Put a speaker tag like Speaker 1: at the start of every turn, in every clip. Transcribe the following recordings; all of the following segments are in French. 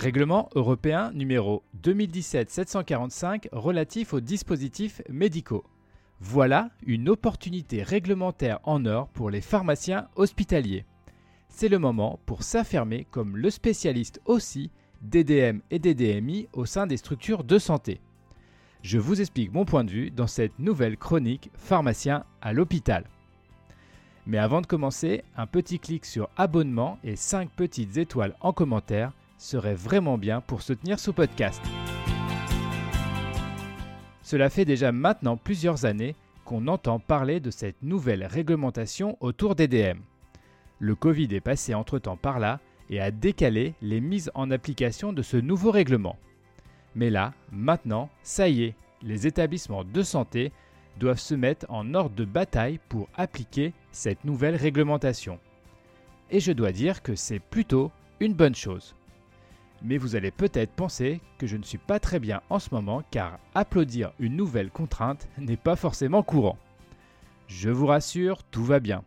Speaker 1: Règlement européen numéro 2017-745 relatif aux dispositifs médicaux. Voilà une opportunité réglementaire en or pour les pharmaciens hospitaliers. C'est le moment pour s'affirmer comme le spécialiste aussi DDM et DDMI au sein des structures de santé. Je vous explique mon point de vue dans cette nouvelle chronique Pharmacien à l'hôpital. Mais avant de commencer, un petit clic sur abonnement et 5 petites étoiles en commentaire serait vraiment bien pour soutenir ce podcast. Cela fait déjà maintenant plusieurs années qu'on entend parler de cette nouvelle réglementation autour des DM. Le Covid est passé entre-temps par là et a décalé les mises en application de ce nouveau règlement. Mais là, maintenant, ça y est, les établissements de santé doivent se mettre en ordre de bataille pour appliquer cette nouvelle réglementation. Et je dois dire que c'est plutôt une bonne chose. Mais vous allez peut-être penser que je ne suis pas très bien en ce moment car applaudir une nouvelle contrainte n'est pas forcément courant. Je vous rassure, tout va bien.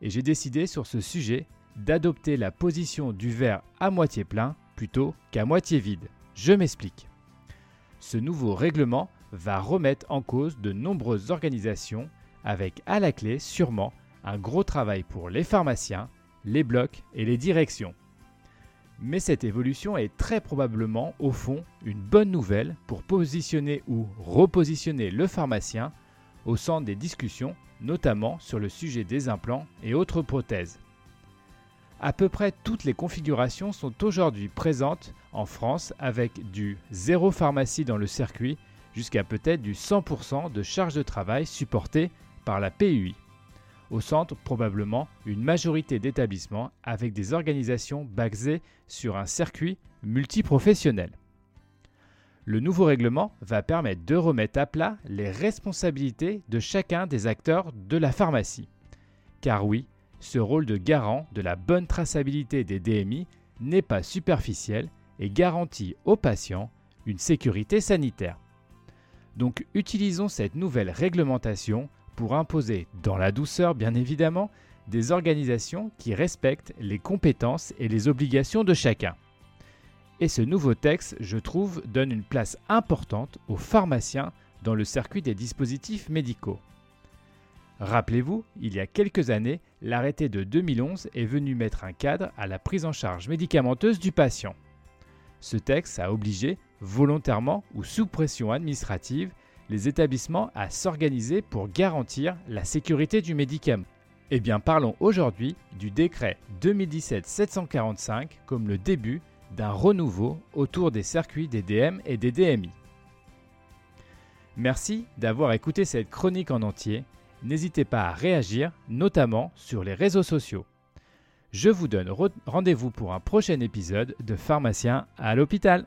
Speaker 1: Et j'ai décidé sur ce sujet d'adopter la position du verre à moitié plein plutôt qu'à moitié vide. Je m'explique. Ce nouveau règlement va remettre en cause de nombreuses organisations avec à la clé sûrement un gros travail pour les pharmaciens, les blocs et les directions. Mais cette évolution est très probablement, au fond, une bonne nouvelle pour positionner ou repositionner le pharmacien au centre des discussions, notamment sur le sujet des implants et autres prothèses. À peu près toutes les configurations sont aujourd'hui présentes en France avec du zéro pharmacie dans le circuit jusqu'à peut-être du 100% de charge de travail supportée par la PUI. Au centre, probablement, une majorité d'établissements avec des organisations basées sur un circuit multiprofessionnel. Le nouveau règlement va permettre de remettre à plat les responsabilités de chacun des acteurs de la pharmacie. Car oui, ce rôle de garant de la bonne traçabilité des DMI n'est pas superficiel et garantit aux patients une sécurité sanitaire. Donc utilisons cette nouvelle réglementation pour imposer, dans la douceur bien évidemment, des organisations qui respectent les compétences et les obligations de chacun. Et ce nouveau texte, je trouve, donne une place importante aux pharmaciens dans le circuit des dispositifs médicaux. Rappelez-vous, il y a quelques années, l'arrêté de 2011 est venu mettre un cadre à la prise en charge médicamenteuse du patient. Ce texte a obligé, volontairement ou sous pression administrative, les établissements à s'organiser pour garantir la sécurité du médicament. Eh bien parlons aujourd'hui du décret 2017-745 comme le début d'un renouveau autour des circuits des DM et des DMI. Merci d'avoir écouté cette chronique en entier. N'hésitez pas à réagir, notamment sur les réseaux sociaux. Je vous donne rendez-vous pour un prochain épisode de Pharmacien à l'hôpital.